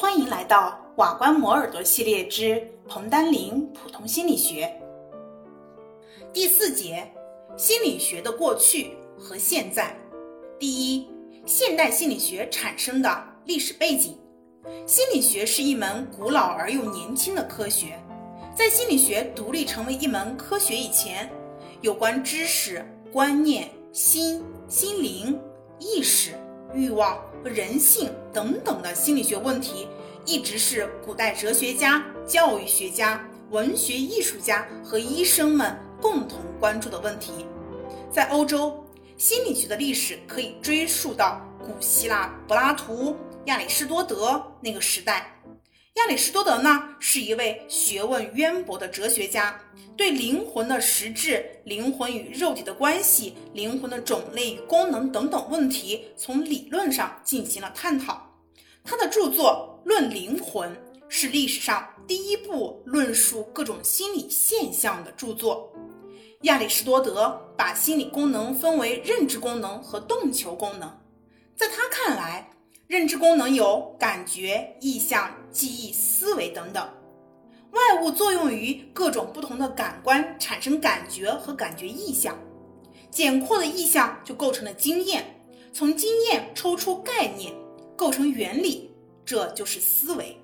欢迎来到瓦官磨耳朵系列之彭丹林普通心理学第四节：心理学的过去和现在。第一，现代心理学产生的历史背景。心理学是一门古老而又年轻的科学。在心理学独立成为一门科学以前，有关知识、观念、心、心灵、意识、欲望和人性等等的心理学问题，一直是古代哲学家、教育学家、文学艺术家和医生们共同关注的问题。在欧洲，心理学的历史可以追溯到古希腊柏拉图、亚里士多德那个时代。亚里士多德呢，是一位学问渊博的哲学家，对灵魂的实质、灵魂与肉体的关系、灵魂的种类与功能等等问题，从理论上进行了探讨。他的著作《论灵魂》是历史上第一部论述各种心理现象的著作。亚里士多德把心理功能分为认知功能和动球功能，在他看来。认知功能有感觉、意象、记忆、思维等等，外物作用于各种不同的感官，产生感觉和感觉意象。简括的意象就构成了经验，从经验抽出概念，构成原理，这就是思维。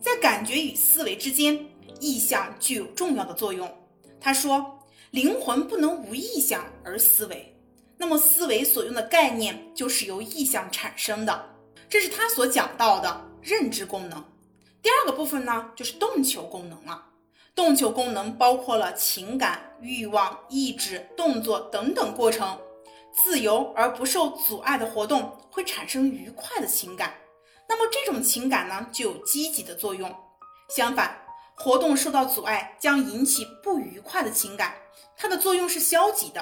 在感觉与思维之间，意象具有重要的作用。他说，灵魂不能无意象而思维，那么思维所用的概念就是由意象产生的。这是他所讲到的认知功能。第二个部分呢，就是动球功能了。动球功能包括了情感、欲望、意志、动作等等过程。自由而不受阻碍的活动会产生愉快的情感，那么这种情感呢，就有积极的作用。相反，活动受到阻碍将引起不愉快的情感，它的作用是消极的。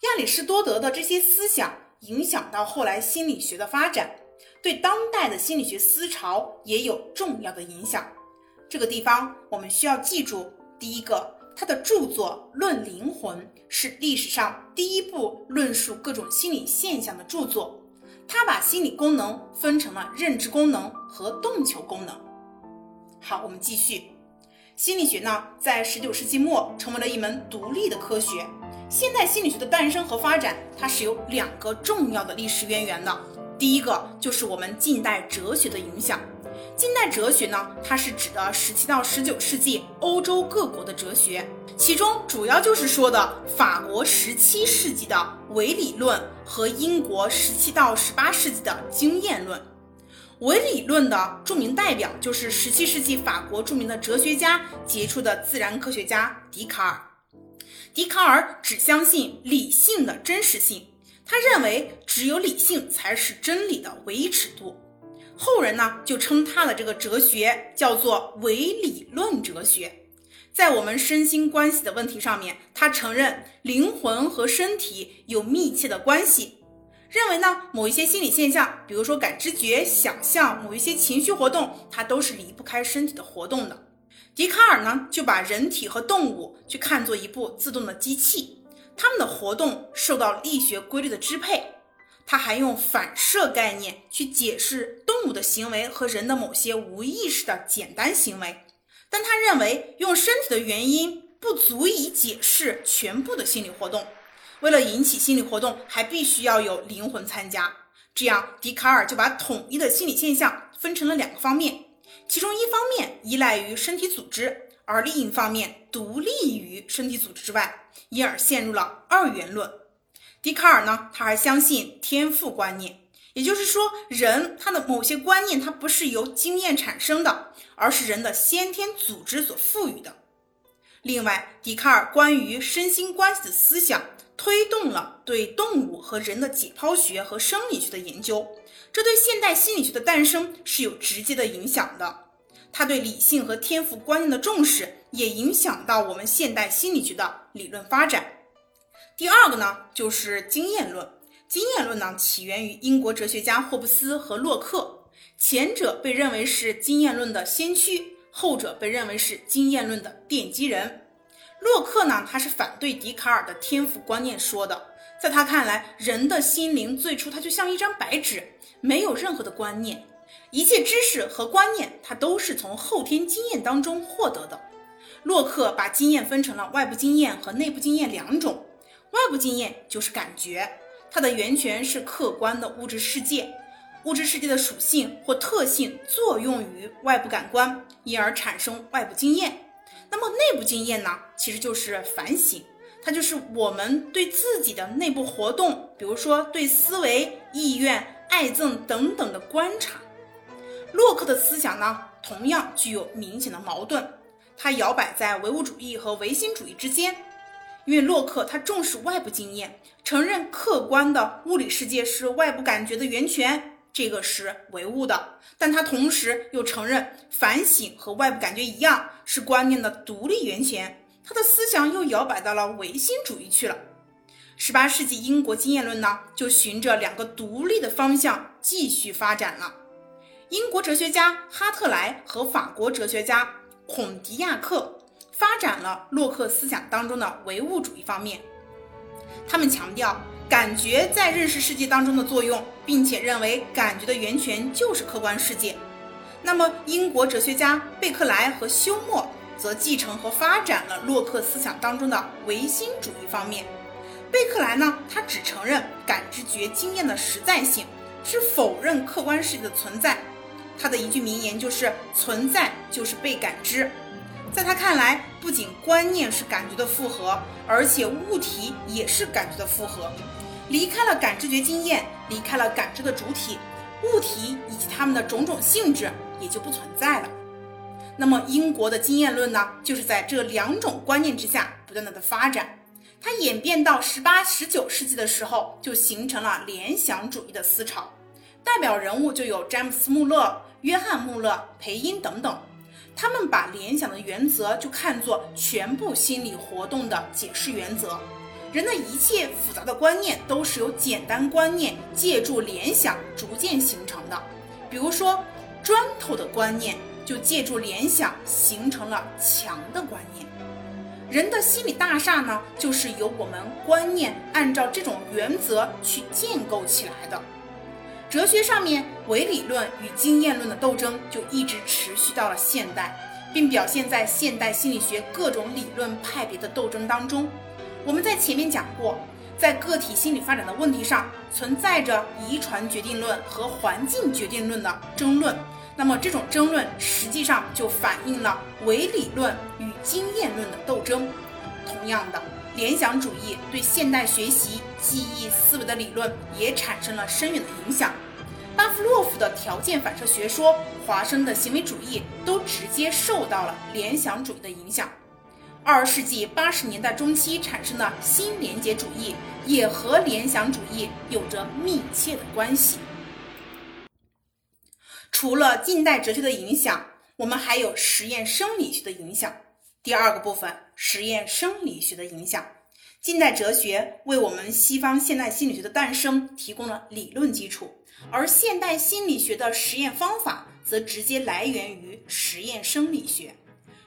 亚里士多德的这些思想影响到后来心理学的发展。对当代的心理学思潮也有重要的影响。这个地方我们需要记住：第一个，他的著作《论灵魂》是历史上第一部论述各种心理现象的著作。他把心理功能分成了认知功能和动求功能。好，我们继续。心理学呢，在十九世纪末成为了一门独立的科学。现代心理学的诞生和发展，它是有两个重要的历史渊源的。第一个就是我们近代哲学的影响。近代哲学呢，它是指的十七到十九世纪欧洲各国的哲学，其中主要就是说的法国十七世纪的唯理论和英国十七到十八世纪的经验论。唯理论的著名代表就是十七世纪法国著名的哲学家、杰出的自然科学家笛卡尔。笛卡尔只相信理性的真实性。他认为只有理性才是真理的唯一尺度，后人呢就称他的这个哲学叫做唯理论哲学。在我们身心关系的问题上面，他承认灵魂和身体有密切的关系，认为呢某一些心理现象，比如说感知觉、想象、某一些情绪活动，它都是离不开身体的活动的。笛卡尔呢就把人体和动物去看作一部自动的机器。他们的活动受到力学规律的支配。他还用反射概念去解释动物的行为和人的某些无意识的简单行为，但他认为用身体的原因不足以解释全部的心理活动。为了引起心理活动，还必须要有灵魂参加。这样，笛卡尔就把统一的心理现象分成了两个方面，其中一方面依赖于身体组织。而另一方面，独立于身体组织之外，因而陷入了二元论。笛卡尔呢，他还相信天赋观念，也就是说，人他的某些观念，它不是由经验产生的，而是人的先天组织所赋予的。另外，笛卡尔关于身心关系的思想，推动了对动物和人的解剖学和生理学的研究，这对现代心理学的诞生是有直接的影响的。他对理性和天赋观念的重视，也影响到我们现代心理学的理论发展。第二个呢，就是经验论。经验论呢，起源于英国哲学家霍布斯和洛克，前者被认为是经验论的先驱，后者被认为是经验论的奠基人。洛克呢，他是反对笛卡尔的天赋观念说的，在他看来，人的心灵最初它就像一张白纸，没有任何的观念。一切知识和观念，它都是从后天经验当中获得的。洛克把经验分成了外部经验和内部经验两种。外部经验就是感觉，它的源泉是客观的物质世界，物质世界的属性或特性作用于外部感官，因而产生外部经验。那么内部经验呢？其实就是反省，它就是我们对自己的内部活动，比如说对思维、意愿、爱憎等等的观察。洛克的思想呢，同样具有明显的矛盾，他摇摆在唯物主义和唯心主义之间。因为洛克他重视外部经验，承认客观的物理世界是外部感觉的源泉，这个是唯物的。但他同时又承认反省和外部感觉一样是观念的独立源泉。他的思想又摇摆到了唯心主义去了。十八世纪英国经验论呢，就循着两个独立的方向继续发展了。英国哲学家哈特莱和法国哲学家孔迪亚克。发展了洛克思想当中的唯物主义方面，他们强调感觉在认识世界当中的作用，并且认为感觉的源泉就是客观世界。那么，英国哲学家贝克莱和休谟则继承和发展了洛克思想当中的唯心主义方面。贝克莱呢，他只承认感知觉经验的实在性，是否认客观世界的存在。他的一句名言就是“存在就是被感知”。在他看来，不仅观念是感觉的复合，而且物体也是感觉的复合。离开了感知觉经验，离开了感知的主体，物体以及它们的种种性质也就不存在了。那么，英国的经验论呢，就是在这两种观念之下不断的的发展。它演变到十八、十九世纪的时候，就形成了联想主义的思潮，代表人物就有詹姆斯·穆勒、约翰·穆勒、培因等等。他们把联想的原则就看作全部心理活动的解释原则，人的一切复杂的观念都是由简单观念借助联想逐渐形成的。比如说，砖头的观念就借助联想形成了墙的观念。人的心理大厦呢，就是由我们观念按照这种原则去建构起来的。哲学上面，唯理论与经验论的斗争就一直持续到了现代，并表现在现代心理学各种理论派别的斗争当中。我们在前面讲过，在个体心理发展的问题上，存在着遗传决定论和环境决定论的争论。那么，这种争论实际上就反映了唯理论与经验论的斗争。同样的。联想主义对现代学习、记忆、思维的理论也产生了深远的影响。巴甫洛夫的条件反射学说、华生的行为主义都直接受到了联想主义的影响。二十世纪八十年代中期产生的新连结主义也和联想主义有着密切的关系。除了近代哲学的影响，我们还有实验生理学的影响。第二个部分，实验生理学的影响。近代哲学为我们西方现代心理学的诞生提供了理论基础，而现代心理学的实验方法则直接来源于实验生理学。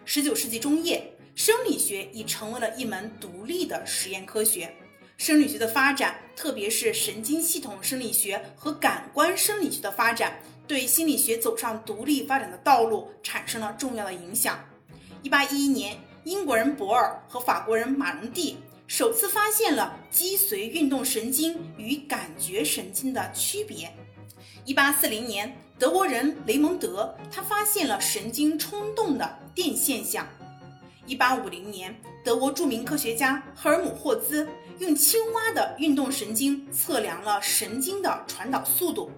十九世纪中叶，生理学已成为了一门独立的实验科学。生理学的发展，特别是神经系统生理学和感官生理学的发展，对心理学走上独立发展的道路产生了重要的影响。一八一一年，英国人博尔和法国人马荣蒂首次发现了脊髓运动神经与感觉神经的区别。一八四零年，德国人雷蒙德他发现了神经冲动的电现象。一八五零年，德国著名科学家赫尔姆霍兹用青蛙的运动神经测量了神经的传导速度。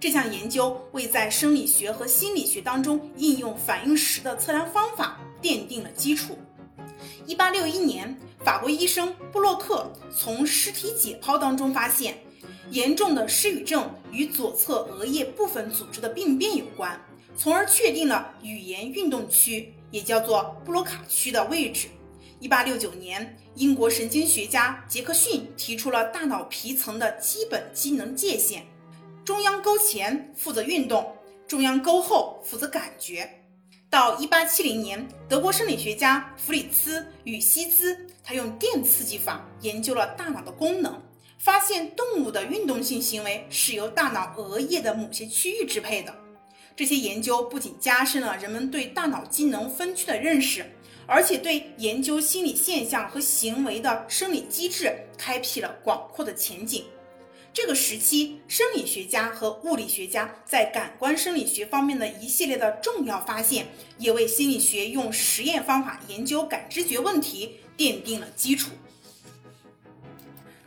这项研究为在生理学和心理学当中应用反应时的测量方法。奠定了基础。一八六一年，法国医生布洛克从尸体解剖当中发现，严重的失语症与左侧额叶部分组织的病变有关，从而确定了语言运动区，也叫做布洛卡区的位置。一八六九年，英国神经学家杰克逊提出了大脑皮层的基本机能界限：中央沟前负责运动，中央沟后负责感觉。到一八七零年，德国生理学家弗里茨与希兹，他用电刺激法研究了大脑的功能，发现动物的运动性行为是由大脑额叶的某些区域支配的。这些研究不仅加深了人们对大脑机能分区的认识，而且对研究心理现象和行为的生理机制开辟了广阔的前景。这个时期，生理学家和物理学家在感官生理学方面的一系列的重要发现，也为心理学用实验方法研究感知觉问题奠定了基础。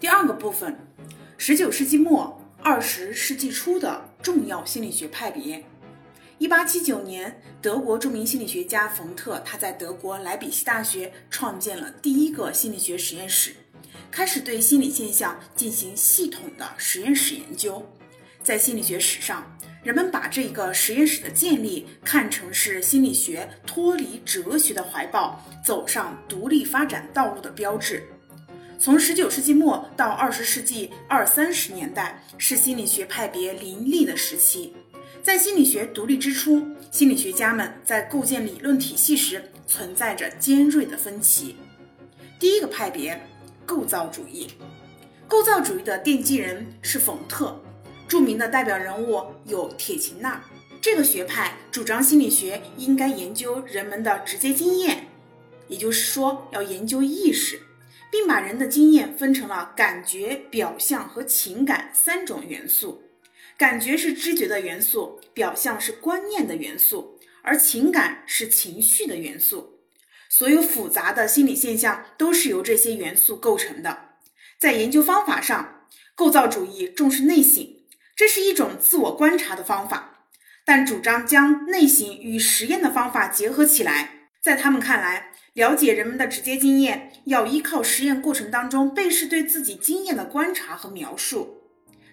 第二个部分，十九世纪末二十世纪初的重要心理学派别。一八七九年，德国著名心理学家冯特，他在德国莱比锡大学创建了第一个心理学实验室。开始对心理现象进行系统的实验室研究，在心理学史上，人们把这个实验室的建立看成是心理学脱离哲学的怀抱，走上独立发展道路的标志。从十九世纪末到二十世纪二三十年代，是心理学派别林立的时期。在心理学独立之初，心理学家们在构建理论体系时存在着尖锐的分歧。第一个派别。构造主义，构造主义的奠基人是冯特，著名的代表人物有铁琴纳。这个学派主张心理学应该研究人们的直接经验，也就是说要研究意识，并把人的经验分成了感觉、表象和情感三种元素。感觉是知觉的元素，表象是观念的元素，而情感是情绪的元素。所有复杂的心理现象都是由这些元素构成的。在研究方法上，构造主义重视内省，这是一种自我观察的方法，但主张将内省与实验的方法结合起来。在他们看来，了解人们的直接经验要依靠实验过程当中被试对自己经验的观察和描述。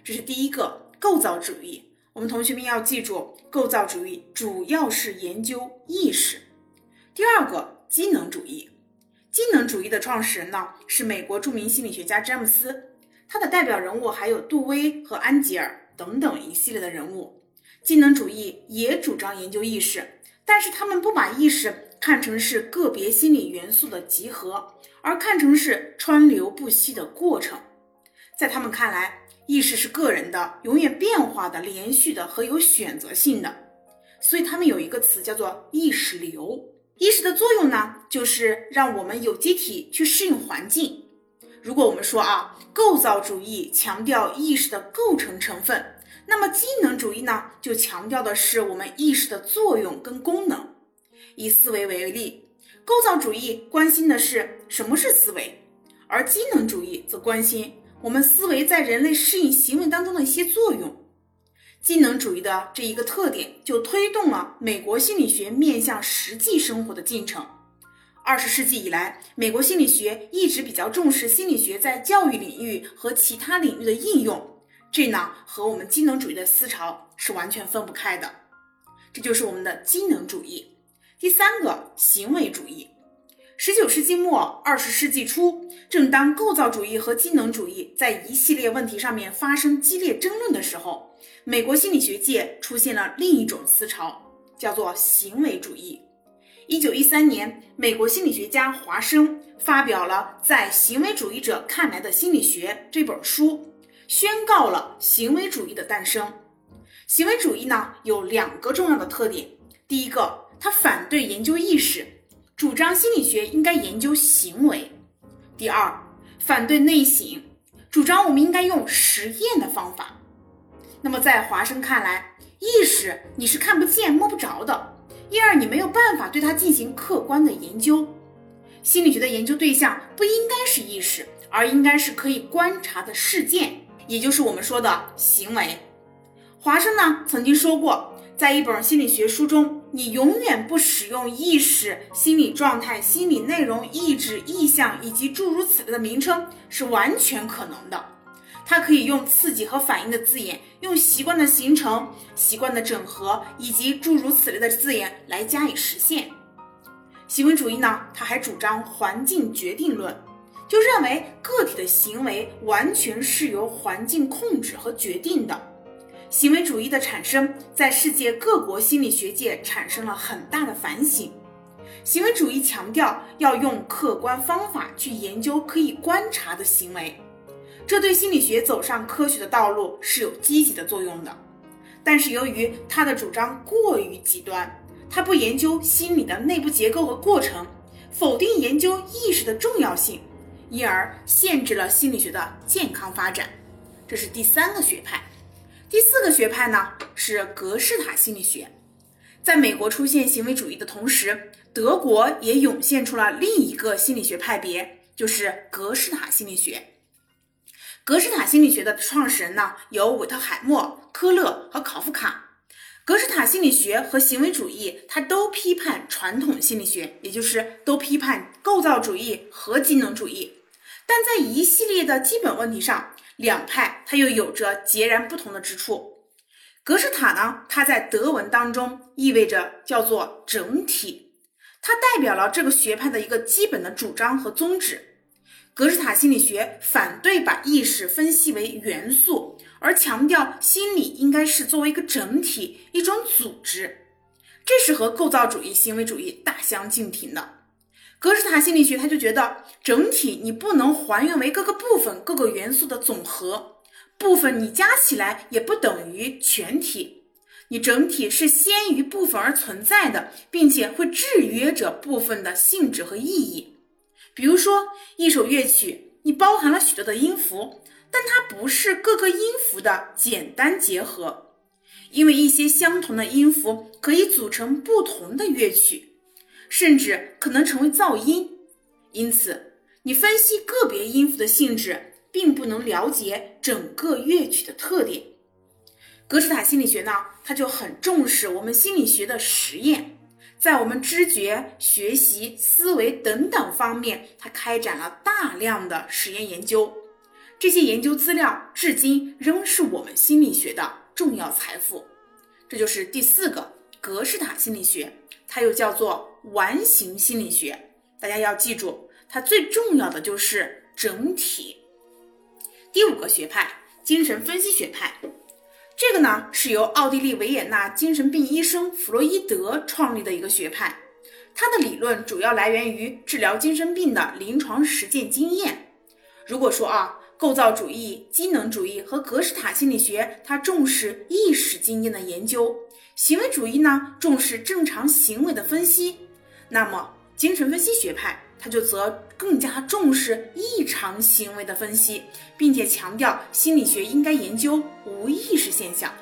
这是第一个构造主义。我们同学们要记住，构造主义主要是研究意识。第二个。机能主义，机能主义的创始人呢是美国著名心理学家詹姆斯，他的代表人物还有杜威和安吉尔等等一系列的人物。机能主义也主张研究意识，但是他们不把意识看成是个别心理元素的集合，而看成是川流不息的过程。在他们看来，意识是个人的、永远变化的、连续的和有选择性的，所以他们有一个词叫做意识流。意识的作用呢，就是让我们有机体去适应环境。如果我们说啊，构造主义强调意识的构成成分，那么机能主义呢，就强调的是我们意识的作用跟功能。以思维为例，构造主义关心的是什么是思维，而机能主义则关心我们思维在人类适应行为当中的一些作用。机能主义的这一个特点，就推动了美国心理学面向实际生活的进程。二十世纪以来，美国心理学一直比较重视心理学在教育领域和其他领域的应用，这呢和我们机能主义的思潮是完全分不开的。这就是我们的机能主义。第三个，行为主义。十九世纪末二十世纪初，正当构造主义和机能主义在一系列问题上面发生激烈争论的时候，美国心理学界出现了另一种思潮，叫做行为主义。一九一三年，美国心理学家华生发表了《在行为主义者看来的心理学》这本书，宣告了行为主义的诞生。行为主义呢有两个重要的特点，第一个，它反对研究意识。主张心理学应该研究行为。第二，反对内省，主张我们应该用实验的方法。那么在华生看来，意识你是看不见摸不着的，因而你没有办法对它进行客观的研究。心理学的研究对象不应该是意识，而应该是可以观察的事件，也就是我们说的行为。华生呢曾经说过。在一本心理学书中，你永远不使用意识、心理状态、心理内容、意志、意向以及诸如此类的名称是完全可能的。它可以用刺激和反应的字眼，用习惯的形成、习惯的整合以及诸如此类的字眼来加以实现。行为主义呢，它还主张环境决定论，就认为个体的行为完全是由环境控制和决定的。行为主义的产生，在世界各国心理学界产生了很大的反省。行为主义强调要用客观方法去研究可以观察的行为，这对心理学走上科学的道路是有积极的作用的。但是由于他的主张过于极端，他不研究心理的内部结构和过程，否定研究意识的重要性，因而限制了心理学的健康发展。这是第三个学派。第四个学派呢是格式塔心理学。在美国出现行为主义的同时，德国也涌现出了另一个心理学派别，就是格式塔心理学。格式塔心理学的创始人呢有韦特海默、科勒和考夫卡。格式塔心理学和行为主义，它都批判传统心理学，也就是都批判构造主义和机能主义。但在一系列的基本问题上，两派它又有着截然不同的之处。格式塔呢，它在德文当中意味着叫做整体，它代表了这个学派的一个基本的主张和宗旨。格式塔心理学反对把意识分析为元素。而强调心理应该是作为一个整体、一种组织，这是和构造主义、行为主义大相径庭的。格式塔心理学他就觉得，整体你不能还原为各个部分、各个元素的总和，部分你加起来也不等于全体，你整体是先于部分而存在的，并且会制约着部分的性质和意义。比如说，一首乐曲，你包含了许多的音符。但它不是各个音符的简单结合，因为一些相同的音符可以组成不同的乐曲，甚至可能成为噪音。因此，你分析个别音符的性质，并不能了解整个乐曲的特点。格式塔心理学呢，它就很重视我们心理学的实验，在我们知觉、学习、思维等等方面，它开展了大量的实验研究。这些研究资料至今仍是我们心理学的重要财富。这就是第四个格式塔心理学，它又叫做完形心理学。大家要记住，它最重要的就是整体。第五个学派精神分析学派，这个呢是由奥地利维也纳精神病医生弗洛伊德创立的一个学派，他的理论主要来源于治疗精神病的临床实践经验。如果说啊。构造主义、机能主义和格式塔心理学，它重视意识经验的研究；行为主义呢，重视正常行为的分析。那么，精神分析学派，它就则更加重视异常行为的分析，并且强调心理学应该研究无意识现象。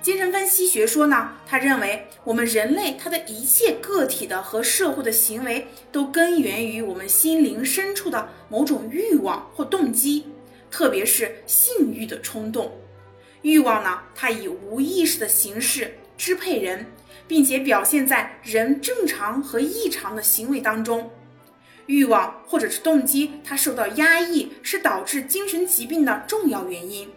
精神分析学说呢，他认为我们人类他的一切个体的和社会的行为都根源于我们心灵深处的某种欲望或动机，特别是性欲的冲动。欲望呢，它以无意识的形式支配人，并且表现在人正常和异常的行为当中。欲望或者是动机，它受到压抑，是导致精神疾病的重要原因。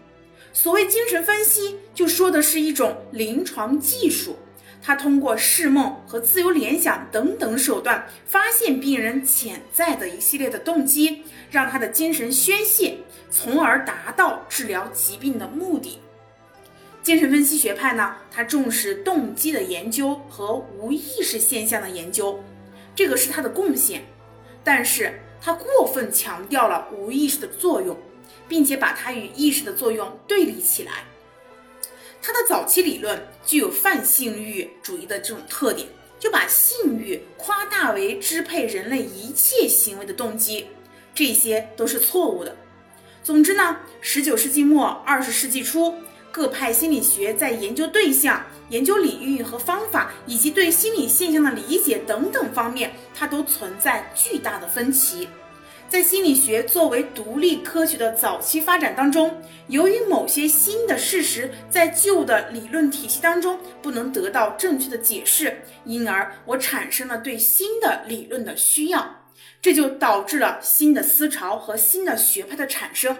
所谓精神分析，就说的是一种临床技术，它通过释梦和自由联想等等手段，发现病人潜在的一系列的动机，让他的精神宣泄，从而达到治疗疾病的目的。精神分析学派呢，它重视动机的研究和无意识现象的研究，这个是它的贡献，但是它过分强调了无意识的作用。并且把它与意识的作用对立起来。它的早期理论具有泛性欲主义的这种特点，就把性欲夸大为支配人类一切行为的动机，这些都是错误的。总之呢，十九世纪末二十世纪初，各派心理学在研究对象、研究领域和方法，以及对心理现象的理解等等方面，它都存在巨大的分歧。在心理学作为独立科学的早期发展当中，由于某些新的事实在旧的理论体系当中不能得到正确的解释，因而我产生了对新的理论的需要，这就导致了新的思潮和新的学派的产生。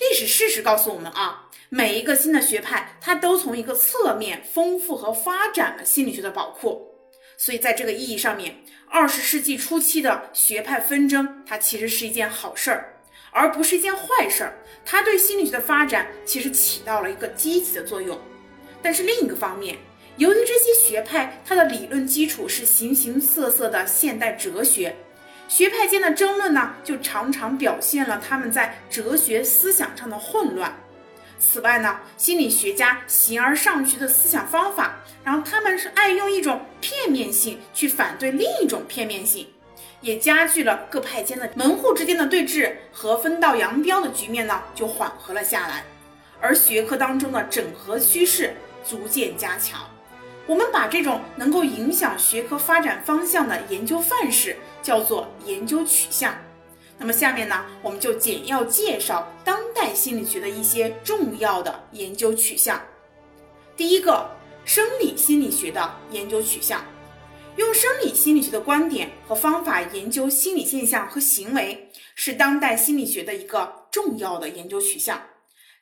历史事实告诉我们啊，每一个新的学派，它都从一个侧面丰富和发展了心理学的宝库。所以，在这个意义上面，二十世纪初期的学派纷争，它其实是一件好事儿，而不是一件坏事儿。它对心理学的发展其实起到了一个积极的作用。但是另一个方面，由于这些学派它的理论基础是形形色色的现代哲学，学派间的争论呢，就常常表现了他们在哲学思想上的混乱。此外呢，心理学家形而上学的思想方法，然后他们是爱用一种片面性去反对另一种片面性，也加剧了各派间的门户之间的对峙和分道扬镳的局面呢，就缓和了下来，而学科当中的整合趋势逐渐加强。我们把这种能够影响学科发展方向的研究范式叫做研究取向。那么下面呢，我们就简要介绍当代心理学的一些重要的研究取向。第一个，生理心理学的研究取向，用生理心理学的观点和方法研究心理现象和行为，是当代心理学的一个重要的研究取向。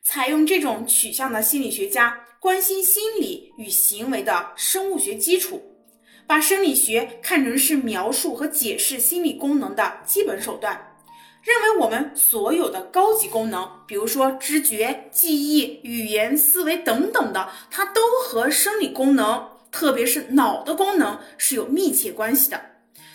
采用这种取向的心理学家关心心理与行为的生物学基础，把生理学看成是描述和解释心理功能的基本手段，认为我们所有的高级功能，比如说知觉、记忆、语言、思维等等的，它都和生理功能，特别是脑的功能是有密切关系的。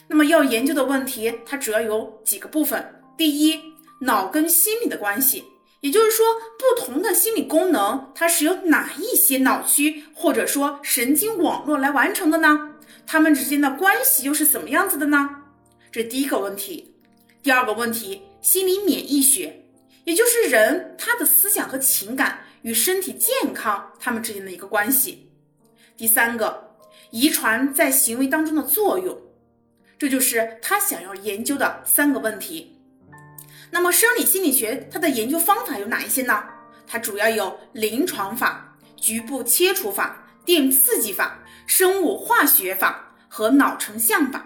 那么要研究的问题，它主要有几个部分：第一，脑跟心理的关系。也就是说，不同的心理功能，它是由哪一些脑区或者说神经网络来完成的呢？它们之间的关系又是怎么样子的呢？这第一个问题。第二个问题，心理免疫学，也就是人他的思想和情感与身体健康他们之间的一个关系。第三个，遗传在行为当中的作用，这就是他想要研究的三个问题。那么，生理心理学它的研究方法有哪一些呢？它主要有临床法、局部切除法、电刺激法、生物化学法和脑成像法。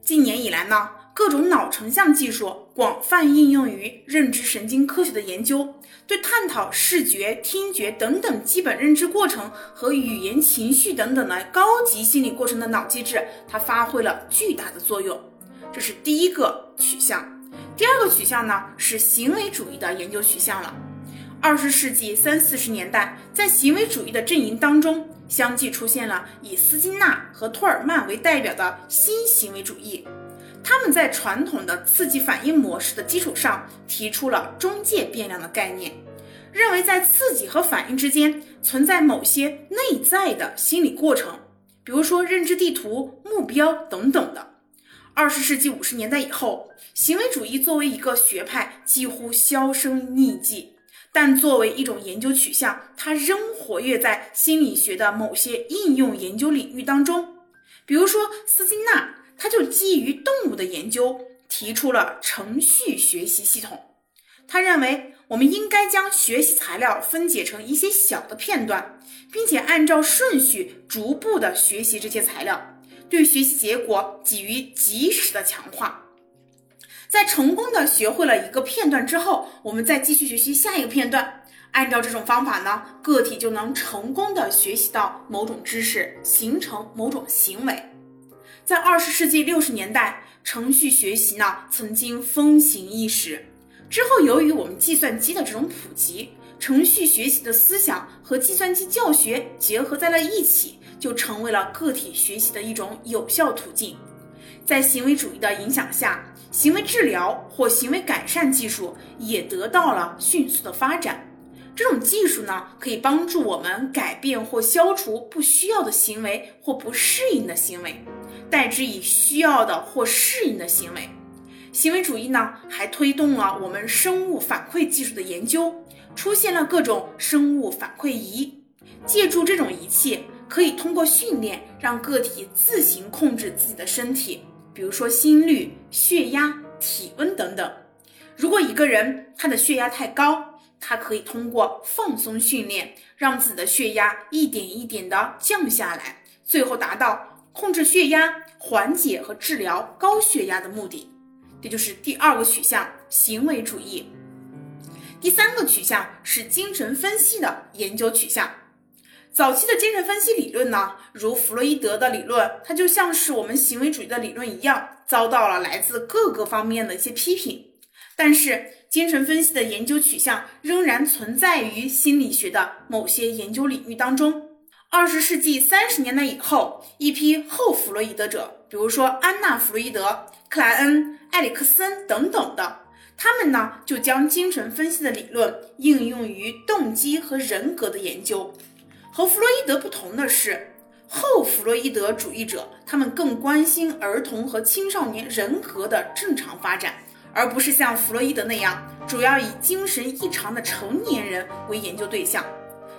近年以来呢，各种脑成像技术广泛应用于认知神经科学的研究，对探讨视觉、听觉等等基本认知过程和语言、情绪等等的高级心理过程的脑机制，它发挥了巨大的作用。这是第一个取向。第二个取向呢是行为主义的研究取向了。二十世纪三四十年代，在行为主义的阵营当中，相继出现了以斯金纳和托尔曼为代表的新行为主义。他们在传统的刺激反应模式的基础上，提出了中介变量的概念，认为在刺激和反应之间存在某些内在的心理过程，比如说认知地图、目标等等的。二十世纪五十年代以后，行为主义作为一个学派几乎销声匿迹，但作为一种研究取向，它仍活跃在心理学的某些应用研究领域当中。比如说，斯金纳他就基于动物的研究提出了程序学习系统。他认为，我们应该将学习材料分解成一些小的片段，并且按照顺序逐步的学习这些材料。对学习结果给予及时的强化，在成功的学会了一个片段之后，我们再继续学习下一个片段。按照这种方法呢，个体就能成功的学习到某种知识，形成某种行为。在二十世纪六十年代，程序学习呢曾经风行一时。之后，由于我们计算机的这种普及，程序学习的思想和计算机教学结合在了一起。就成为了个体学习的一种有效途径。在行为主义的影响下，行为治疗或行为改善技术也得到了迅速的发展。这种技术呢，可以帮助我们改变或消除不需要的行为或不适应的行为，代之以需要的或适应的行为。行为主义呢，还推动了我们生物反馈技术的研究，出现了各种生物反馈仪，借助这种仪器。可以通过训练让个体自行控制自己的身体，比如说心率、血压、体温等等。如果一个人他的血压太高，他可以通过放松训练让自己的血压一点一点的降下来，最后达到控制血压、缓解和治疗高血压的目的。这就是第二个取向——行为主义。第三个取向是精神分析的研究取向。早期的精神分析理论呢，如弗洛伊德的理论，它就像是我们行为主义的理论一样，遭到了来自各个方面的一些批评。但是，精神分析的研究取向仍然存在于心理学的某些研究领域当中。二十世纪三十年代以后，一批后弗洛伊德者，比如说安娜·弗洛伊德、克莱恩、埃里克森等等的，他们呢就将精神分析的理论应用于动机和人格的研究。和弗洛伊德不同的是，后弗洛伊德主义者他们更关心儿童和青少年人格的正常发展，而不是像弗洛伊德那样主要以精神异常的成年人为研究对象。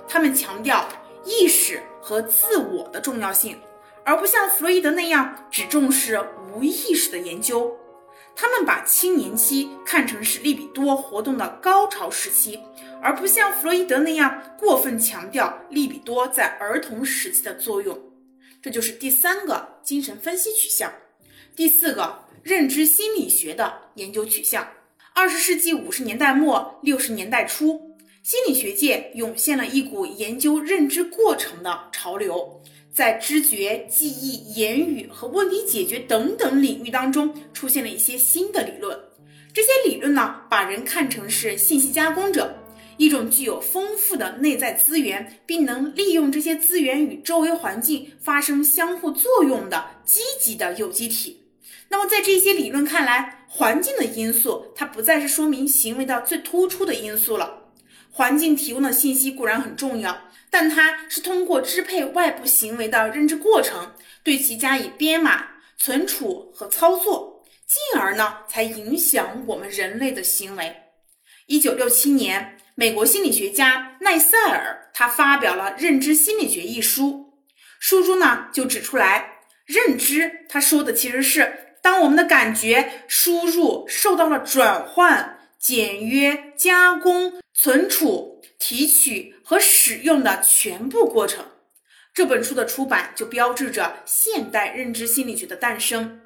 他们强调意识和自我的重要性，而不像弗洛伊德那样只重视无意识的研究。他们把青年期看成是利比多活动的高潮时期，而不像弗洛伊德那样过分强调利比多在儿童时期的作用。这就是第三个精神分析取向。第四个，认知心理学的研究取向。二十世纪五十年代末六十年代初，心理学界涌现了一股研究认知过程的潮流。在知觉、记忆、言语和问题解决等等领域当中，出现了一些新的理论。这些理论呢，把人看成是信息加工者，一种具有丰富的内在资源，并能利用这些资源与周围环境发生相互作用的积极的有机体。那么，在这些理论看来，环境的因素它不再是说明行为的最突出的因素了。环境提供的信息固然很重要。但它是通过支配外部行为的认知过程，对其加以编码、存储和操作，进而呢才影响我们人类的行为。一九六七年，美国心理学家奈塞尔他发表了《认知心理学》一书，书中呢就指出来，认知他说的其实是当我们的感觉输入受到了转换、简约、加工、存储。提取和使用的全部过程。这本书的出版就标志着现代认知心理学的诞生。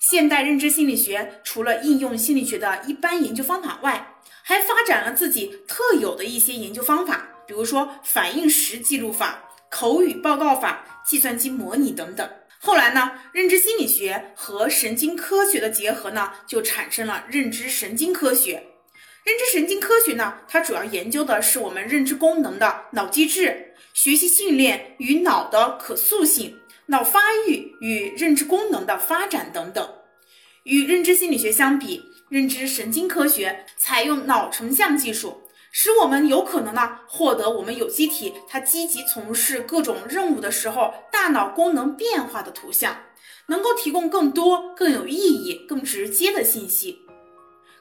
现代认知心理学除了应用心理学的一般研究方法外，还发展了自己特有的一些研究方法，比如说反应时记录法、口语报告法、计算机模拟等等。后来呢，认知心理学和神经科学的结合呢，就产生了认知神经科学。认知神经科学呢，它主要研究的是我们认知功能的脑机制、学习训练与脑的可塑性、脑发育与认知功能的发展等等。与认知心理学相比，认知神经科学采用脑成像技术，使我们有可能呢获得我们有机体它积极从事各种任务的时候大脑功能变化的图像，能够提供更多、更有意义、更直接的信息。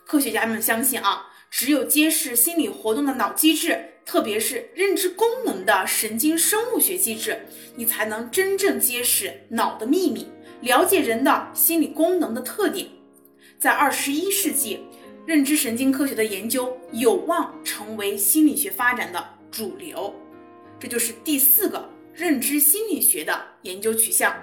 科学家们相信啊。只有揭示心理活动的脑机制，特别是认知功能的神经生物学机制，你才能真正揭示脑的秘密，了解人的心理功能的特点。在二十一世纪，认知神经科学的研究有望成为心理学发展的主流。这就是第四个认知心理学的研究取向。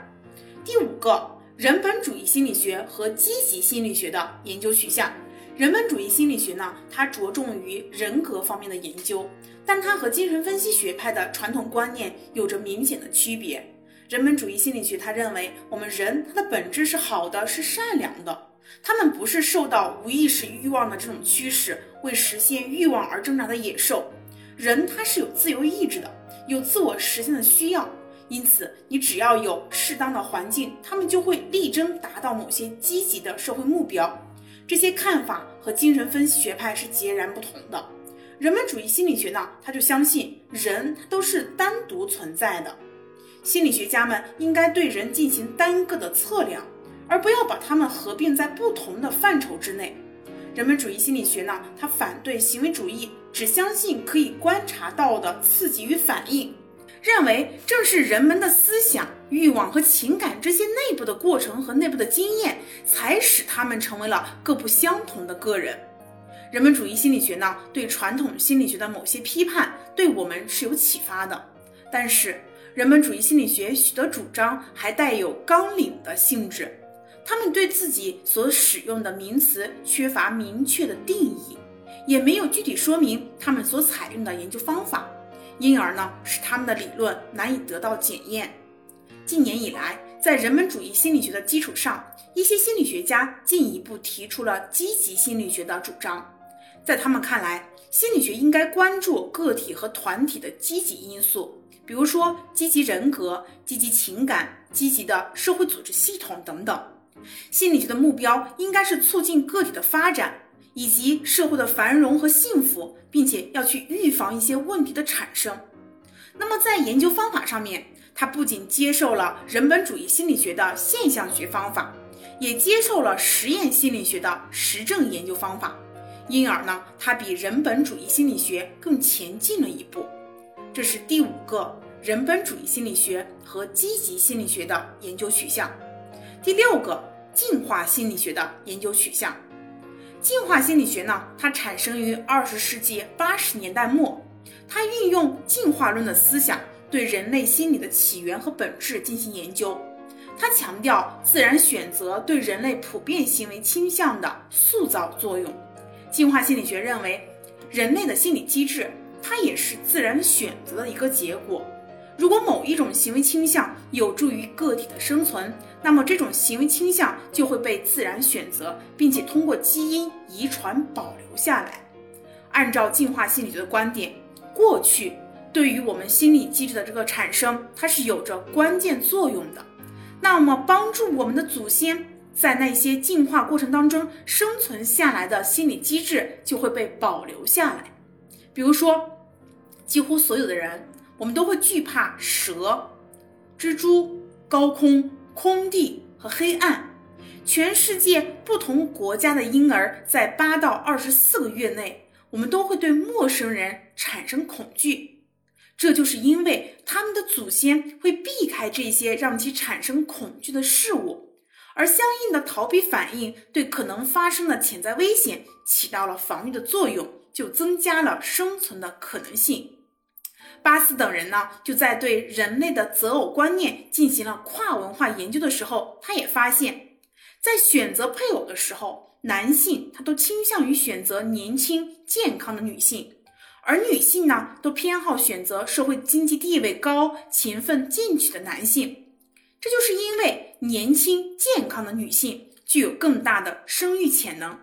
第五个，人本主义心理学和积极心理学的研究取向。人本主义心理学呢，它着重于人格方面的研究，但它和精神分析学派的传统观念有着明显的区别。人本主义心理学他认为，我们人他的本质是好的，是善良的，他们不是受到无意识欲望的这种驱使，为实现欲望而挣扎的野兽。人他是有自由意志的，有自我实现的需要，因此你只要有适当的环境，他们就会力争达到某些积极的社会目标。这些看法和精神分析学派是截然不同的。人本主义心理学呢，他就相信人都是单独存在的，心理学家们应该对人进行单个的测量，而不要把它们合并在不同的范畴之内。人本主义心理学呢，它反对行为主义，只相信可以观察到的刺激与反应。认为正是人们的思想、欲望和情感这些内部的过程和内部的经验，才使他们成为了各不相同的个人。人本主义心理学呢，对传统心理学的某些批判，对我们是有启发的。但是，人本主义心理学许多主张还带有纲领的性质，他们对自己所使用的名词缺乏明确的定义，也没有具体说明他们所采用的研究方法。因而呢，使他们的理论难以得到检验。近年以来，在人本主义心理学的基础上，一些心理学家进一步提出了积极心理学的主张。在他们看来，心理学应该关注个体和团体的积极因素，比如说积极人格、积极情感、积极的社会组织系统等等。心理学的目标应该是促进个体的发展。以及社会的繁荣和幸福，并且要去预防一些问题的产生。那么在研究方法上面，他不仅接受了人本主义心理学的现象学方法，也接受了实验心理学的实证研究方法，因而呢，他比人本主义心理学更前进了一步。这是第五个人本主义心理学和积极心理学的研究取向。第六个进化心理学的研究取向。进化心理学呢，它产生于二十世纪八十年代末，它运用进化论的思想。对人类心理的起源和本质进行研究，他强调自然选择对人类普遍行为倾向的塑造作用。进化心理学认为，人类的心理机制它也是自然选择的一个结果。如果某一种行为倾向有助于个体的生存，那么这种行为倾向就会被自然选择，并且通过基因遗传保留下来。按照进化心理学的观点，过去。对于我们心理机制的这个产生，它是有着关键作用的。那么，帮助我们的祖先在那些进化过程当中生存下来的心理机制就会被保留下来。比如说，几乎所有的人，我们都会惧怕蛇、蜘蛛、高空、空地和黑暗。全世界不同国家的婴儿在八到二十四个月内，我们都会对陌生人产生恐惧。这就是因为他们的祖先会避开这些让其产生恐惧的事物，而相应的逃避反应对可能发生的潜在危险起到了防御的作用，就增加了生存的可能性。巴斯等人呢，就在对人类的择偶观念进行了跨文化研究的时候，他也发现，在选择配偶的时候，男性他都倾向于选择年轻健康的女性。而女性呢，都偏好选择社会经济地位高、勤奋进取的男性，这就是因为年轻健康的女性具有更大的生育潜能，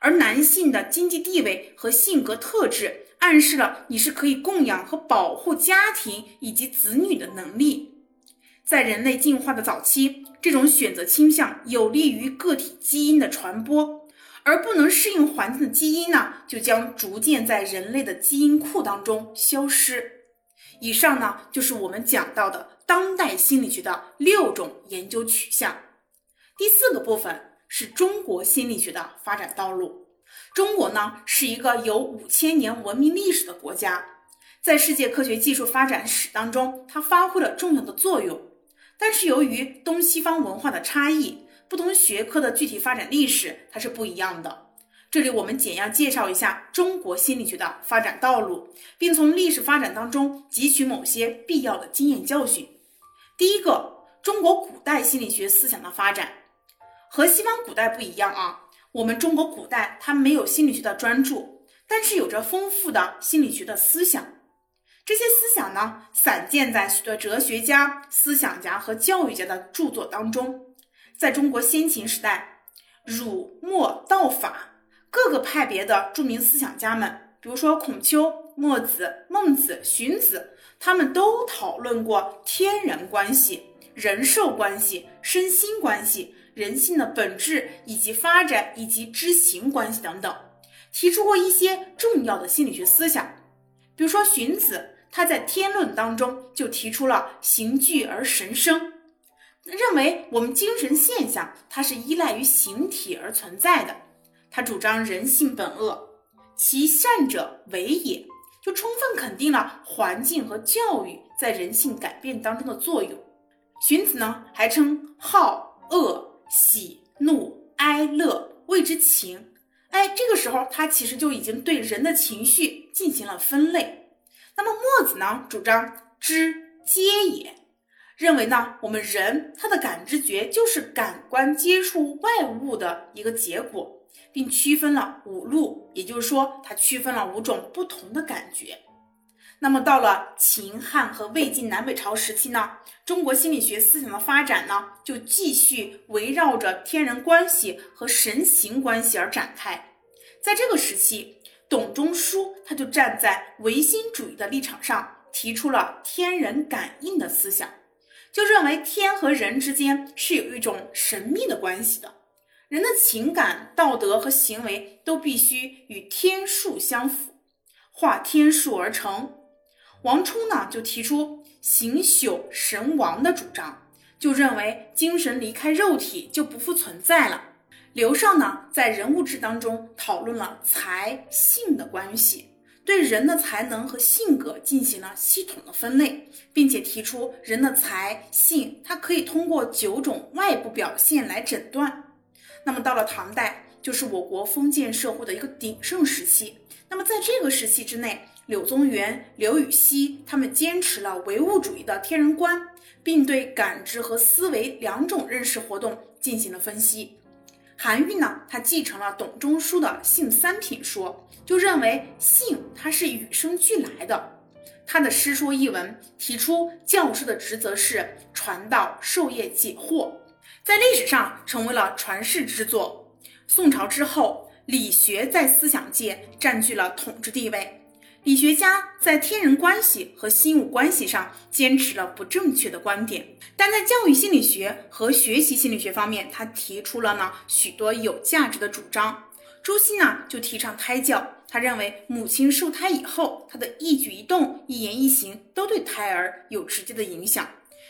而男性的经济地位和性格特质暗示了你是可以供养和保护家庭以及子女的能力。在人类进化的早期，这种选择倾向有利于个体基因的传播。而不能适应环境的基因呢，就将逐渐在人类的基因库当中消失。以上呢，就是我们讲到的当代心理学的六种研究取向。第四个部分是中国心理学的发展道路。中国呢，是一个有五千年文明历史的国家，在世界科学技术发展史当中，它发挥了重要的作用。但是由于东西方文化的差异，不同学科的具体发展历史，它是不一样的。这里我们简要介绍一下中国心理学的发展道路，并从历史发展当中汲取某些必要的经验教训。第一个，中国古代心理学思想的发展和西方古代不一样啊。我们中国古代它没有心理学的专著，但是有着丰富的心理学的思想。这些思想呢，散见在许多哲学家、思想家和教育家的著作当中。在中国先秦时代，儒、墨、道、法各个派别的著名思想家们，比如说孔丘、墨子、孟子、荀子，他们都讨论过天人关系、人兽关系、身心关系、人性的本质以及发展以及知行关系等等，提出过一些重要的心理学思想。比如说荀子，他在《天论》当中就提出了形聚而神生。认为我们精神现象它是依赖于形体而存在的，他主张人性本恶，其善者为也，就充分肯定了环境和教育在人性改变当中的作用。荀子呢还称好恶喜怒哀乐谓之情，哎，这个时候他其实就已经对人的情绪进行了分类。那么墨子呢主张知皆也。认为呢，我们人他的感知觉就是感官接触外物的一个结果，并区分了五路，也就是说，它区分了五种不同的感觉。那么到了秦汉和魏晋南北朝时期呢，中国心理学思想的发展呢，就继续围绕着天人关系和神形关系而展开。在这个时期，董仲舒他就站在唯心主义的立场上，提出了天人感应的思想。就认为天和人之间是有一种神秘的关系的，人的情感、道德和行为都必须与天数相符，化天数而成。王充呢就提出形朽神亡的主张，就认为精神离开肉体就不复存在了。刘尚呢在人物志当中讨论了才性的关系。对人的才能和性格进行了系统的分类，并且提出人的才性，它可以通过九种外部表现来诊断。那么到了唐代，就是我国封建社会的一个鼎盛时期。那么在这个时期之内，柳宗元、刘禹锡他们坚持了唯物主义的天人观，并对感知和思维两种认识活动进行了分析。韩愈呢，他继承了董仲舒的性三品说，就认为性它是与生俱来的。他的《师说》一文提出，教师的职责是传道授业解惑，在历史上成为了传世之作。宋朝之后，理学在思想界占据了统治地位。理学家在天人关系和心物关系上坚持了不正确的观点，但在教育心理学和学习心理学方面，他提出了呢许多有价值的主张。朱熹呢就提倡胎教，他认为母亲受胎以后，她的一举一动、一言一行都对胎儿有直接的影响。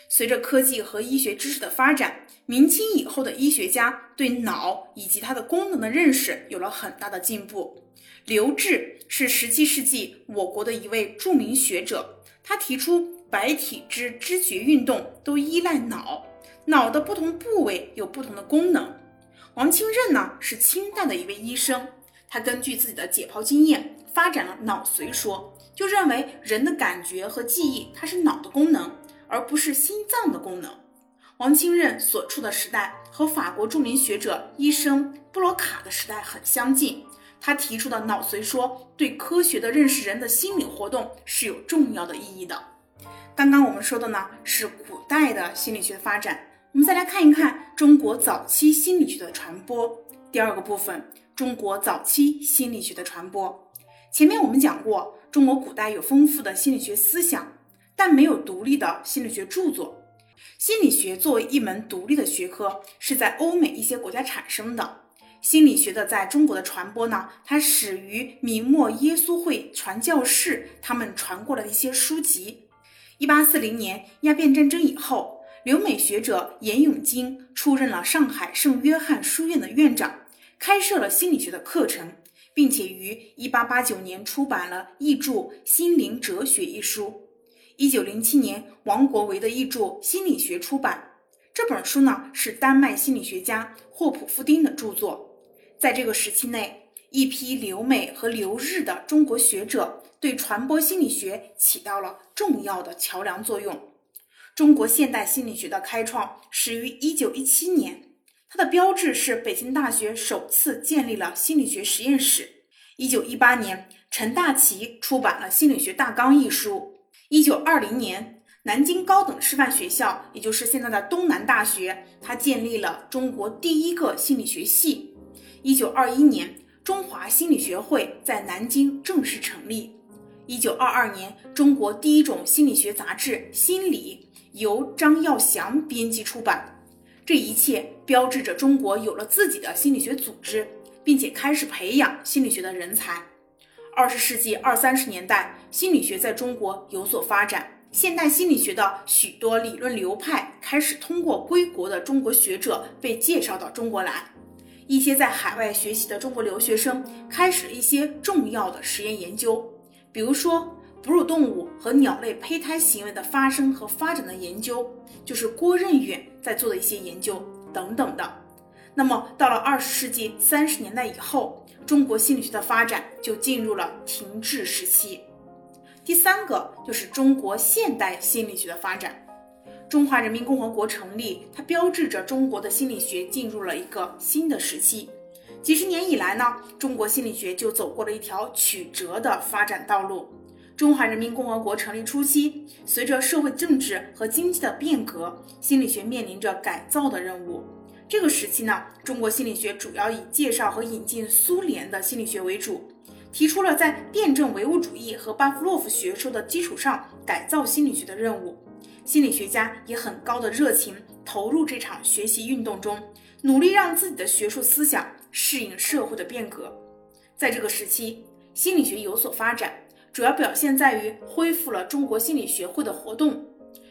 随着科技和医学知识的发展，明清以后的医学家对脑以及它的功能的认识有了很大的进步。刘志是十七世纪我国的一位著名学者，他提出白体之知觉运动都依赖脑，脑的不同部位有不同的功能。王清任呢是清代的一位医生，他根据自己的解剖经验发展了脑髓说，就认为人的感觉和记忆它是脑的功能，而不是心脏的功能。王清任所处的时代和法国著名学者医生布罗卡的时代很相近。他提出的脑髓说，对科学的认识人的心理活动是有重要的意义的。刚刚我们说的呢是古代的心理学发展，我们再来看一看中国早期心理学的传播。第二个部分，中国早期心理学的传播。前面我们讲过，中国古代有丰富的心理学思想，但没有独立的心理学著作。心理学作为一门独立的学科，是在欧美一些国家产生的。心理学的在中国的传播呢，它始于明末耶稣会传教士他们传过的一些书籍。一八四零年鸦片战争以后，留美学者严永金出任了上海圣约翰书院的院长，开设了心理学的课程，并且于一八八九年出版了译著《心灵哲学》一书。一九零七年，王国维的译著《心理学》出版，这本书呢是丹麦心理学家霍普夫丁的著作。在这个时期内，一批留美和留日的中国学者对传播心理学起到了重要的桥梁作用。中国现代心理学的开创始于1917年，它的标志是北京大学首次建立了心理学实验室。1918年，陈大奇出版了《心理学大纲》一书。1920年，南京高等师范学校，也就是现在的东南大学，它建立了中国第一个心理学系。一九二一年，中华心理学会在南京正式成立。一九二二年，中国第一种心理学杂志《心理》由张耀祥编辑出版。这一切标志着中国有了自己的心理学组织，并且开始培养心理学的人才。二十世纪二三十年代，心理学在中国有所发展，现代心理学的许多理论流派开始通过归国的中国学者被介绍到中国来。一些在海外学习的中国留学生开始了一些重要的实验研究，比如说哺乳动物和鸟类胚胎行为的发生和发展的研究，就是郭任远在做的一些研究等等的。那么到了二十世纪三十年代以后，中国心理学的发展就进入了停滞时期。第三个就是中国现代心理学的发展。中华人民共和国成立，它标志着中国的心理学进入了一个新的时期。几十年以来呢，中国心理学就走过了一条曲折的发展道路。中华人民共和国成立初期，随着社会政治和经济的变革，心理学面临着改造的任务。这个时期呢，中国心理学主要以介绍和引进苏联的心理学为主，提出了在辩证唯物主义和巴甫洛夫学说的基础上改造心理学的任务。心理学家以很高的热情投入这场学习运动中，努力让自己的学术思想适应社会的变革。在这个时期，心理学有所发展，主要表现在于恢复了中国心理学会的活动。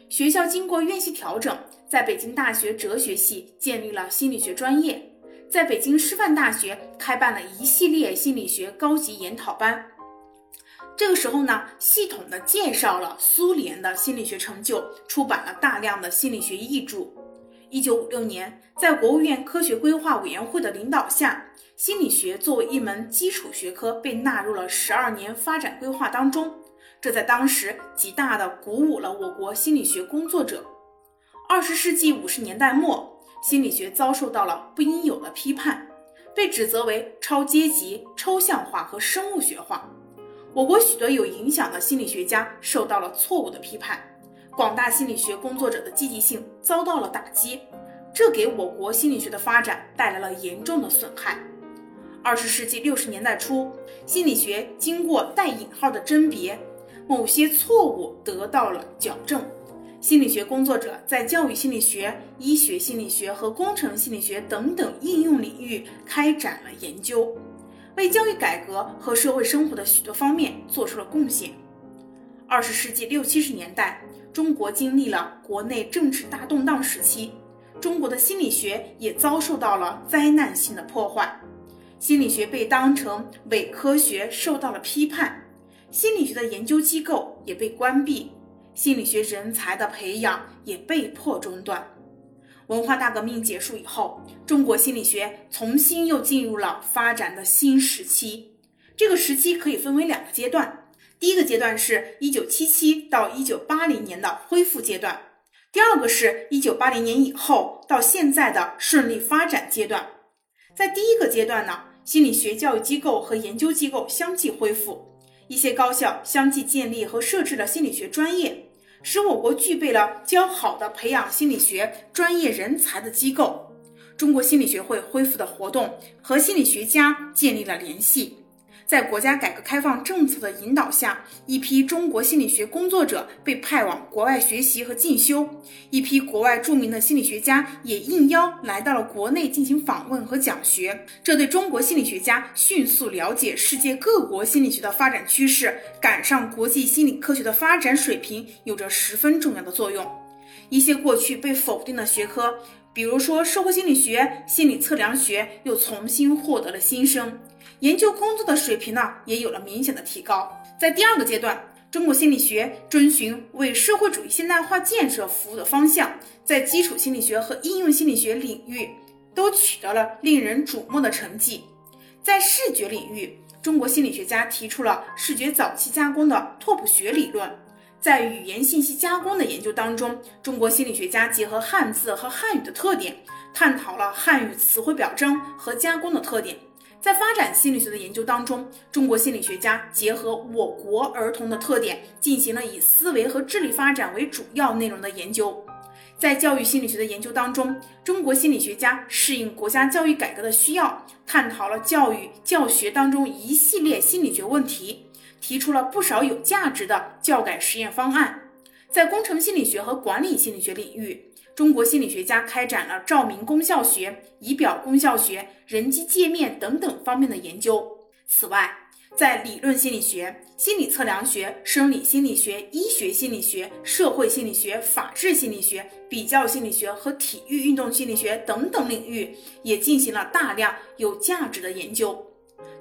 学校经过院系调整，在北京大学哲学系建立了心理学专业，在北京师范大学开办了一系列心理学高级研讨班。这个时候呢，系统的介绍了苏联的心理学成就，出版了大量的心理学译著。一九五六年，在国务院科学规划委员会的领导下，心理学作为一门基础学科被纳入了十二年发展规划当中。这在当时极大的鼓舞了我国心理学工作者。二十世纪五十年代末，心理学遭受到了不应有的批判，被指责为超阶级、抽象化和生物学化。我国许多有影响的心理学家受到了错误的批判，广大心理学工作者的积极性遭到了打击，这给我国心理学的发展带来了严重的损害。二十世纪六十年代初，心理学经过带引号的甄别，某些错误得到了矫正。心理学工作者在教育心理学、医学心理学和工程心理学等等应用领域开展了研究。为教育改革和社会生活的许多方面做出了贡献。二十世纪六七十年代，中国经历了国内政治大动荡时期，中国的心理学也遭受到了灾难性的破坏，心理学被当成伪科学受到了批判，心理学的研究机构也被关闭，心理学人才的培养也被迫中断。文化大革命结束以后，中国心理学重新又进入了发展的新时期。这个时期可以分为两个阶段：第一个阶段是1977到1980年的恢复阶段；第二个是1980年以后到现在的顺利发展阶段。在第一个阶段呢，心理学教育机构和研究机构相继恢复，一些高校相继建立和设置了心理学专业。使我国具备了较好的培养心理学专业人才的机构。中国心理学会恢复的活动和心理学家建立了联系。在国家改革开放政策的引导下，一批中国心理学工作者被派往国外学习和进修，一批国外著名的心理学家也应邀来到了国内进行访问和讲学。这对中国心理学家迅速了解世界各国心理学的发展趋势，赶上国际心理科学的发展水平，有着十分重要的作用。一些过去被否定的学科，比如说社会心理学、心理测量学，又重新获得了新生。研究工作的水平呢，也有了明显的提高。在第二个阶段，中国心理学遵循为社会主义现代化建设服务的方向，在基础心理学和应用心理学领域都取得了令人瞩目的成绩。在视觉领域，中国心理学家提出了视觉早期加工的拓扑学理论。在语言信息加工的研究当中，中国心理学家结合汉字和汉语的特点，探讨了汉语词汇表征和加工的特点。在发展心理学的研究当中，中国心理学家结合我国儿童的特点，进行了以思维和智力发展为主要内容的研究。在教育心理学的研究当中，中国心理学家适应国家教育改革的需要，探讨了教育教学当中一系列心理学问题，提出了不少有价值的教改实验方案。在工程心理学和管理心理学领域，中国心理学家开展了照明功效学、仪表功效学、人机界面等等方面的研究。此外，在理论心理学、心理测量学、生理心理学、医学心理学、社会心理学、法治心理学、比较心理学和体育运动心理学等等领域，也进行了大量有价值的研究。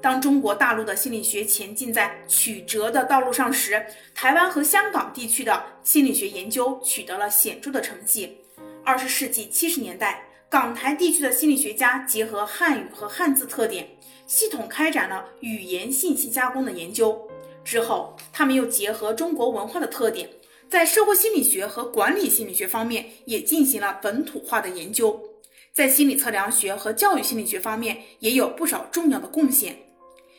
当中国大陆的心理学前进在曲折的道路上时，台湾和香港地区的心理学研究取得了显著的成绩。二十世纪七十年代，港台地区的心理学家结合汉语和汉字特点，系统开展了语言信息加工的研究。之后，他们又结合中国文化的特点，在社会心理学和管理心理学方面也进行了本土化的研究。在心理测量学和教育心理学方面也有不少重要的贡献。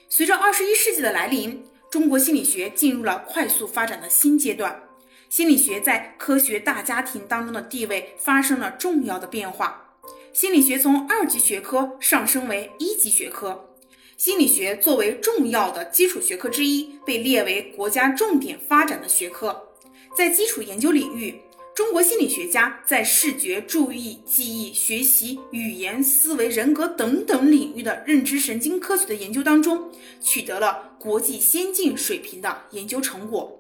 随着二十一世纪的来临，中国心理学进入了快速发展的新阶段。心理学在科学大家庭当中的地位发生了重要的变化，心理学从二级学科上升为一级学科。心理学作为重要的基础学科之一，被列为国家重点发展的学科。在基础研究领域，中国心理学家在视觉、注意、记忆、学习、语言、思维、人格等等领域的认知神经科学的研究当中，取得了国际先进水平的研究成果。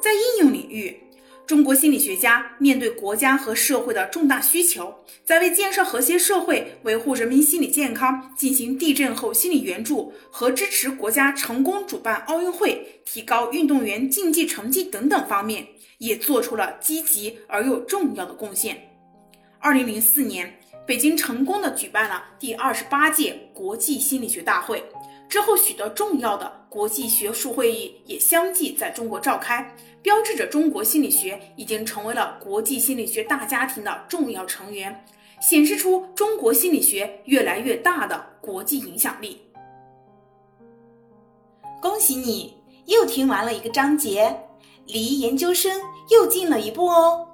在应用领域，中国心理学家面对国家和社会的重大需求，在为建设和谐社会、维护人民心理健康、进行地震后心理援助和支持国家成功主办奥运会、提高运动员竞技成绩等等方面。也做出了积极而又重要的贡献。二零零四年，北京成功的举办了第二十八届国际心理学大会，之后许多重要的国际学术会议也相继在中国召开，标志着中国心理学已经成为了国际心理学大家庭的重要成员，显示出中国心理学越来越大的国际影响力。恭喜你，又听完了一个章节。离研究生又近了一步哦。